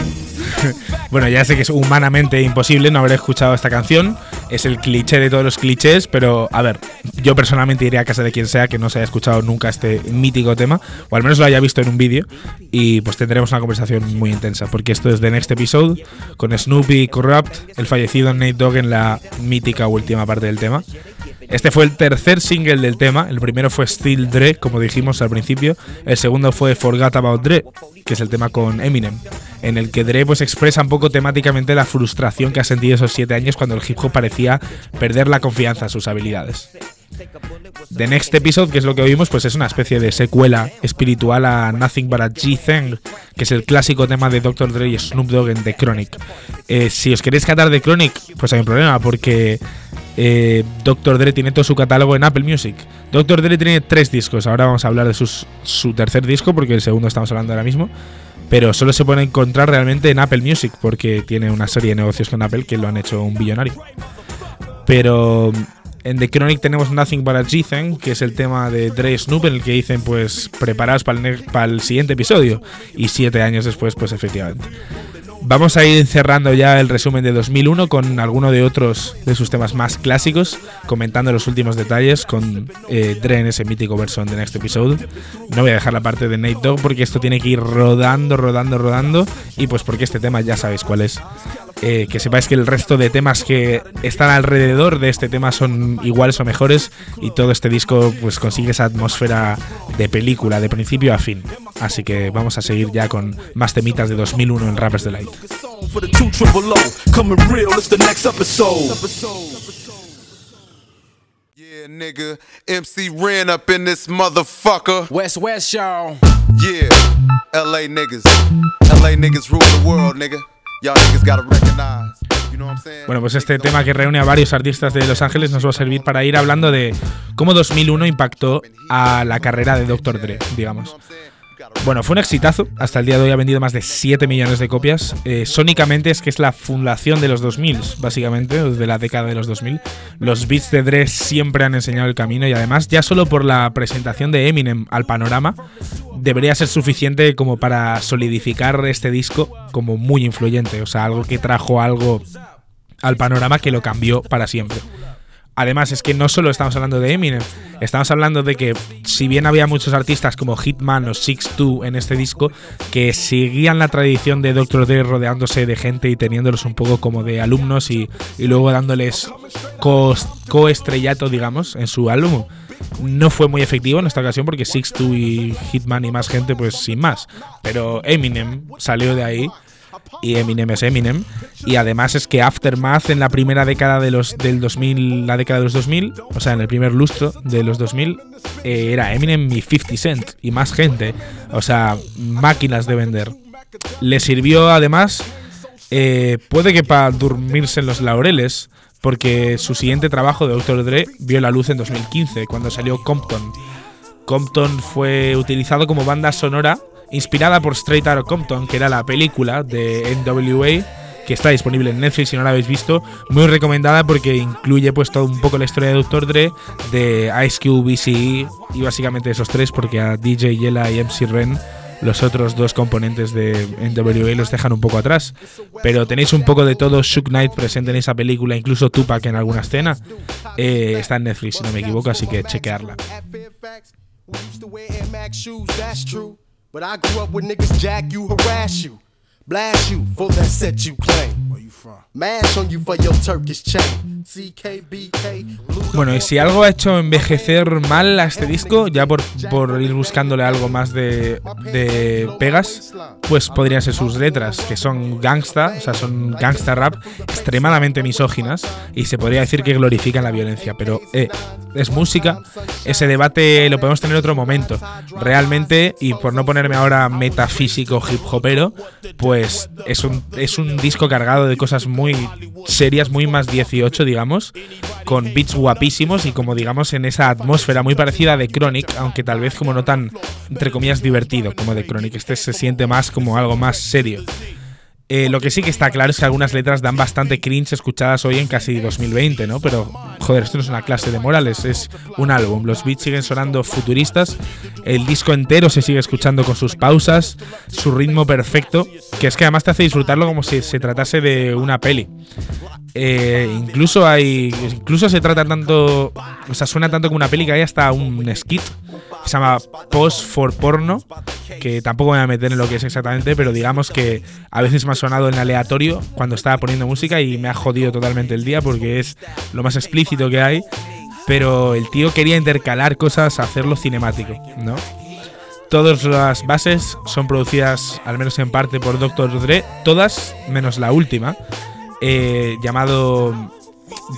bueno, ya sé que es humanamente imposible no haber escuchado esta canción. Es el cliché de todos los clichés, pero a ver, yo personalmente iría a casa de quien sea que no se haya escuchado nunca este mítico tema, o al menos lo haya visto en un vídeo, y pues tendremos una conversación muy intensa, porque esto es The Next Episode, con Snoopy Corrupt, el fallecido Nate Dogg en la mítica última parte del tema. Este fue el tercer single del tema. El primero fue Still Dre, como dijimos al principio. El segundo fue Forgot About Dre, que es el tema con Eminem, en el que Dre pues expresa un poco temáticamente la frustración que ha sentido esos siete años cuando el hip hop parecía perder la confianza en sus habilidades. The Next Episode, que es lo que oímos, pues es una especie de secuela espiritual a Nothing But a G-Thing, que es el clásico tema de Dr. Dre y Snoop Dogg en The Chronic. Eh, si os queréis catar The Chronic, pues hay un problema, porque eh, Dr. Dre tiene todo su catálogo en Apple Music. Dr. Dre tiene tres discos, ahora vamos a hablar de su tercer disco, porque el segundo estamos hablando ahora mismo. Pero solo se puede encontrar realmente en Apple Music, porque tiene una serie de negocios con Apple que lo han hecho un billonario. Pero en The Chronic tenemos Nothing But a G-Thing, que es el tema de Dre Snoop, en el que dicen, pues, preparaos para el, para el siguiente episodio. Y siete años después, pues, efectivamente. Vamos a ir cerrando ya el resumen de 2001 con alguno de otros de sus temas más clásicos, comentando los últimos detalles con eh, Dre en ese mítico verso The Next Episode. No voy a dejar la parte de Nate Dogg porque esto tiene que ir rodando, rodando, rodando. Y pues porque este tema ya sabéis cuál es. Eh, que sepáis que el resto de temas que están alrededor de este tema son iguales o mejores y todo este disco pues consigue esa atmósfera de película de principio a fin. Así que vamos a seguir ya con más temitas de 2001 en Rappers Delight. For the two triple O, coming real, it's the next episode. Yeah, nigga. MC Ren up in this motherfucker. West West, y'all. Yeah. LA niggas. LA niggas rule the world, nigga. Y'all niggas gotta recognize. You know what I'm saying? Bueno, pues este tema que reúne a varios artistas de Los Ángeles nos va a servir para ir hablando de cómo 2001 impactó a la carrera de Dr. Dre, digamos. Bueno, fue un exitazo. Hasta el día de hoy ha vendido más de 7 millones de copias. Eh, sónicamente es que es la fundación de los 2000, básicamente, de la década de los 2000. Los beats de Dre siempre han enseñado el camino y además, ya solo por la presentación de Eminem al panorama, debería ser suficiente como para solidificar este disco como muy influyente. O sea, algo que trajo algo al panorama que lo cambió para siempre. Además, es que no solo estamos hablando de Eminem, estamos hablando de que si bien había muchos artistas como Hitman o Six Two en este disco, que seguían la tradición de Dr. Dre rodeándose de gente y teniéndolos un poco como de alumnos y, y luego dándoles co- coestrellato, digamos, en su álbum. No fue muy efectivo en esta ocasión porque Six Two y Hitman y más gente, pues sin más. Pero Eminem salió de ahí y Eminem es Eminem. Y además es que Aftermath en la primera década de los, del 2000, la década de los 2000, o sea, en el primer lustro de los 2000, eh, era Eminem y 50 Cent y más gente. O sea, máquinas de vender. Le sirvió además, eh, puede que para dormirse en los laureles, porque su siguiente trabajo de Dr. Dre vio la luz en 2015, cuando salió Compton. Compton fue utilizado como banda sonora inspirada por Straight Outta Compton, que era la película de NWA que está disponible en Netflix si no la habéis visto. Muy recomendada porque incluye pues todo un poco la historia de Dr. Dre, de Ice Cube, BCE y básicamente esos tres porque a DJ Yella y MC Ren los otros dos componentes de NWA los dejan un poco atrás. Pero tenéis un poco de todo Shook Knight presente en esa película, incluso Tupac en alguna escena. Eh, está en Netflix, si no me equivoco, así que chequearla. We used to wear Air Max shoes, that's true. But I grew up with niggas jack you, harass you, blast you for that set you claim. Where you from? Mash on you for your Turkish chain. Bueno, y si algo ha hecho envejecer mal a este disco, ya por, por ir buscándole algo más de, de pegas, pues podrían ser sus letras, que son gangsta, o sea, son gangsta rap extremadamente misóginas y se podría decir que glorifican la violencia, pero eh, es música, ese debate lo podemos tener en otro momento. Realmente, y por no ponerme ahora metafísico hip hopero, pues es un, es un disco cargado de cosas muy serias, muy más 18, digamos, con beats guapísimos y como digamos en esa atmósfera muy parecida The Chronic, aunque tal vez como no tan, entre comillas, divertido como The Chronic. Este se siente más como algo más serio. Eh, lo que sí que está claro es que algunas letras dan bastante cringe escuchadas hoy en casi 2020, ¿no? Pero, joder, esto no es una clase de Morales, es un álbum. Los beats siguen sonando futuristas, el disco entero se sigue escuchando con sus pausas, su ritmo perfecto, que es que además te hace disfrutarlo como si se tratase de una peli. Eh, incluso hay. Incluso se trata tanto. O sea, suena tanto como una peli que hay hasta un skit se llama Post for Porno. Que tampoco me voy a meter en lo que es exactamente, pero digamos que a veces me ha sonado en aleatorio cuando estaba poniendo música y me ha jodido totalmente el día porque es lo más explícito que hay. Pero el tío quería intercalar cosas, hacerlo cinemático, ¿no? Todas las bases son producidas, al menos en parte, por Dr. Dre, todas menos la última, eh, llamado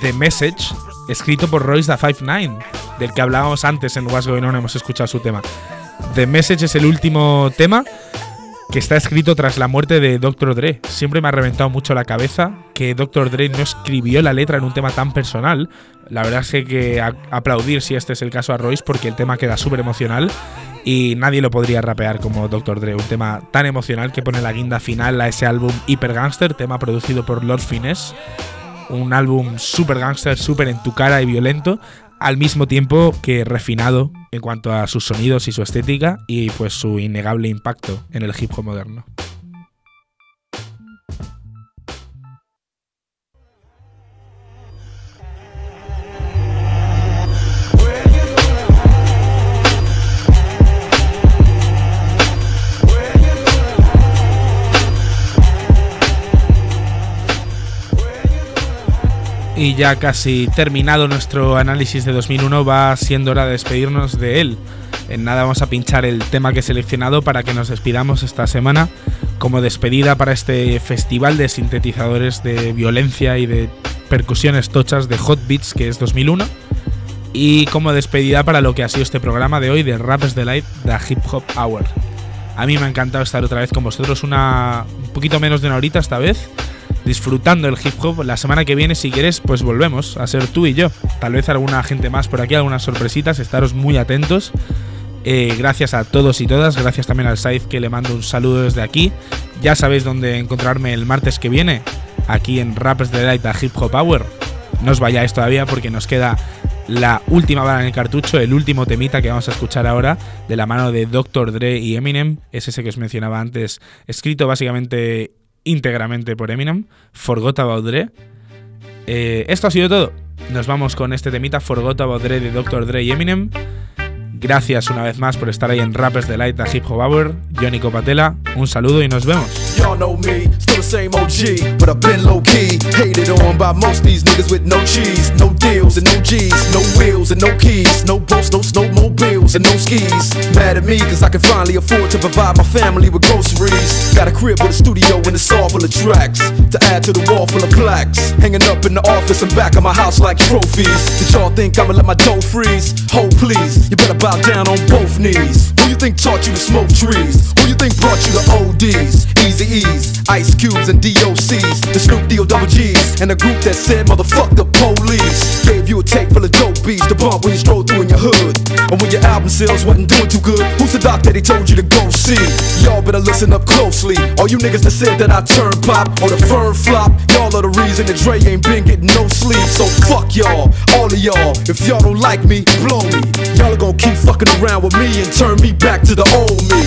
The Message, escrito por Royce da 59, del que hablábamos antes en What's Going On, hemos escuchado su tema. The Message es el último tema que está escrito tras la muerte de Dr. Dre. Siempre me ha reventado mucho la cabeza que Dr. Dre no escribió la letra en un tema tan personal. La verdad es que, aplaudir si este es el caso a Royce porque el tema queda súper emocional y nadie lo podría rapear como Dr. Dre. Un tema tan emocional que pone la guinda final a ese álbum Hyper Gangster, tema producido por Lord Finesse. Un álbum super gangster, súper en tu cara y violento, al mismo tiempo que refinado en cuanto a sus sonidos y su estética y pues su innegable impacto en el hip hop moderno. Ya casi terminado nuestro análisis de 2001, va siendo hora de despedirnos de él. En nada vamos a pinchar el tema que he seleccionado para que nos despidamos esta semana como despedida para este festival de sintetizadores de violencia y de percusiones tochas de Hot Beats que es 2001 y como despedida para lo que ha sido este programa de hoy de Raps Delight, The Hip Hop Hour. A mí me ha encantado estar otra vez con vosotros, una un poquito menos de una horita esta vez, disfrutando el hip hop. La semana que viene, si quieres, pues volvemos a ser tú y yo. Tal vez alguna gente más por aquí, algunas sorpresitas, estaros muy atentos. Eh, gracias a todos y todas, gracias también al Said que le mando un saludo desde aquí. Ya sabéis dónde encontrarme el martes que viene, aquí en Rappers Delight a Hip Hop Hour. No os vayáis todavía porque nos queda la última bala en el cartucho, el último temita que vamos a escuchar ahora, de la mano de Dr. Dre y Eminem, es ese que os mencionaba antes, escrito básicamente íntegramente por Eminem, Forgot About Dre. Eh, esto ha sido todo. Nos vamos con este temita Forgot About Dre de Dr. Dre y Eminem. Gracias una vez más por estar ahí en Rappers Delight a Hip Hop Hour. Johnny Copatela, un saludo y nos vemos. Y'all know me, still the same OG, but I've been low key. Hated on by most these niggas with no cheese, no deals and no G's, no wheels and no keys, no boats, no snowmobiles and no skis. Mad at me cause I can finally afford to provide my family with groceries. Got a crib with a studio and a all full of tracks to add to the wall full of plaques. Hanging up in the office and back of my house like trophies. Did y'all think I'ma let my dough freeze? Hold please, you better bow down on both knees. Who you think taught you to smoke trees? Who you think brought you to ODs? Easy Ice Cubes and DOCs, the Snoop D O double G's, and the group that said motherfuck the police. Gave you a tape full of dope beats to bump when you stroll through in your hood, or when your album sales wasn't doing too good. Who's the doc that he told you to go see? Y'all better listen up closely. All you niggas that said that I turn pop or the firm flop, y'all are the reason that Dre ain't been getting no sleep. So fuck y'all, all of y'all. If y'all don't like me, blow me. Y'all are gonna keep fucking around with me and turn me back to the old me.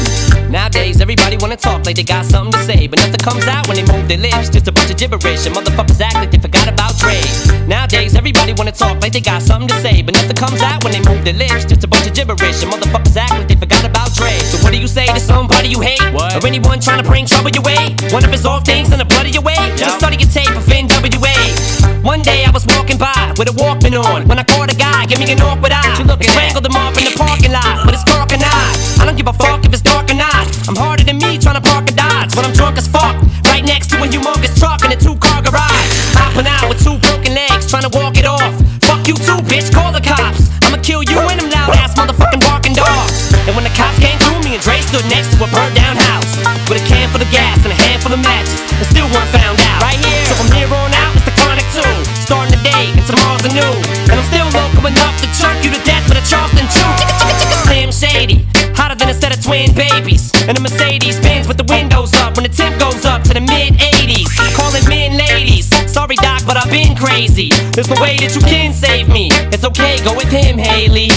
Nowadays, everybody wanna talk like they got something to say, but nothing comes out when they move their lips. Just a bunch of gibberish, and motherfuckers act like they forgot about Dre. Nowadays, everybody wanna talk like they got something to say, but nothing comes out when they move their lips. Just a bunch of gibberish, and motherfuckers act like they forgot about Dre. So what do you say to somebody you hate, What? or anyone trying to bring trouble your way? One of his off things in the blood of your way. Just study your tape of NWA. One day I was walking by with a Walkman on when I caught a guy, give me an awkward eye. You looking strangled him off in the parking lot but it's cork and eye. I don't give a fuck if it's dark or not. I'm harder than me trying to park Dodge when I'm drunk as fuck. Right next to a humongous truck in a two car garage. Hopping out with two broken legs, trying to walk it off. Fuck you too, bitch, call the cops. I'ma kill you and them loud ass motherfucking barking dogs. And when the cops came through, me and Dre stood next to a burnt down house. With a can full of gas and a handful of matches. And still weren't found out. Right here. So from here on out, it's the chronic two. Starting today and tomorrow's a new. And I'm still local enough to choke you to death with a Charleston chew. Slim Shady. Hotter than a set of twin babies. Crazy. There's no way that you can save me. It's okay, go with him, Haley.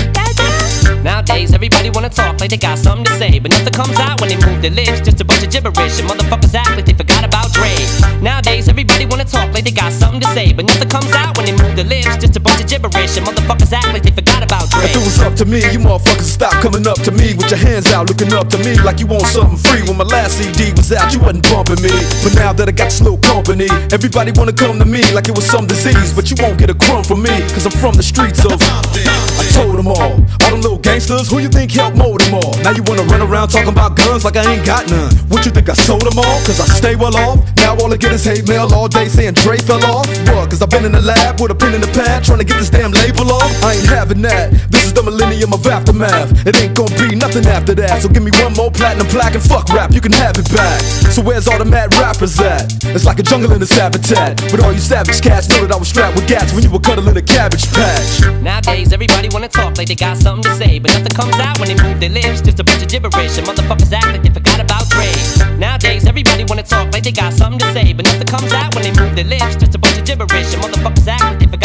Nowadays, everybody wanna talk like they got something to say, but nothing comes out when they move their lips. Just a bunch of gibberish, and motherfuckers act like they forgot about Dre. Nowadays, everybody wanna talk like they got something to say, but nothing comes out when they move their lips. Just a bunch of gibberish, and motherfuckers act like they forgot about. If it was up to me, you motherfuckers stop coming up to me with your hands out, looking up to me like you want something free. When my last CD was out, you wasn't bumping me. But now that I got slow company, everybody wanna come to me like it was some disease. But you won't get a crumb from me, cause I'm from the streets of. I told them all, all them little gangsters, who you think helped mold them all? Now you wanna run around talking about guns like I ain't got none. What you think I sold them all? Cause I stay well off. Now all I get is hate mail all day saying Dre fell off. What? Cause I've been in the lab with a pen in the pad trying to get this damn label off. I ain't having that. This is the millennium of aftermath. It ain't gonna be nothing after that. So give me one more platinum plaque and fuck rap, you can have it back. So where's all the mad rappers at? It's like a jungle in this habitat. But all you savage cats know that I was strapped with gats when you were cuddling a cabbage patch. Nowadays, everybody wanna talk like they got something to say, but nothing comes out when they move their lips. Just a bunch of gibberish, and motherfuckers act like they forgot about Dre. Nowadays, everybody wanna talk like they got something to say, but nothing comes out when they move their lips. Just a bunch of gibberish, and motherfuckers act like they forgot.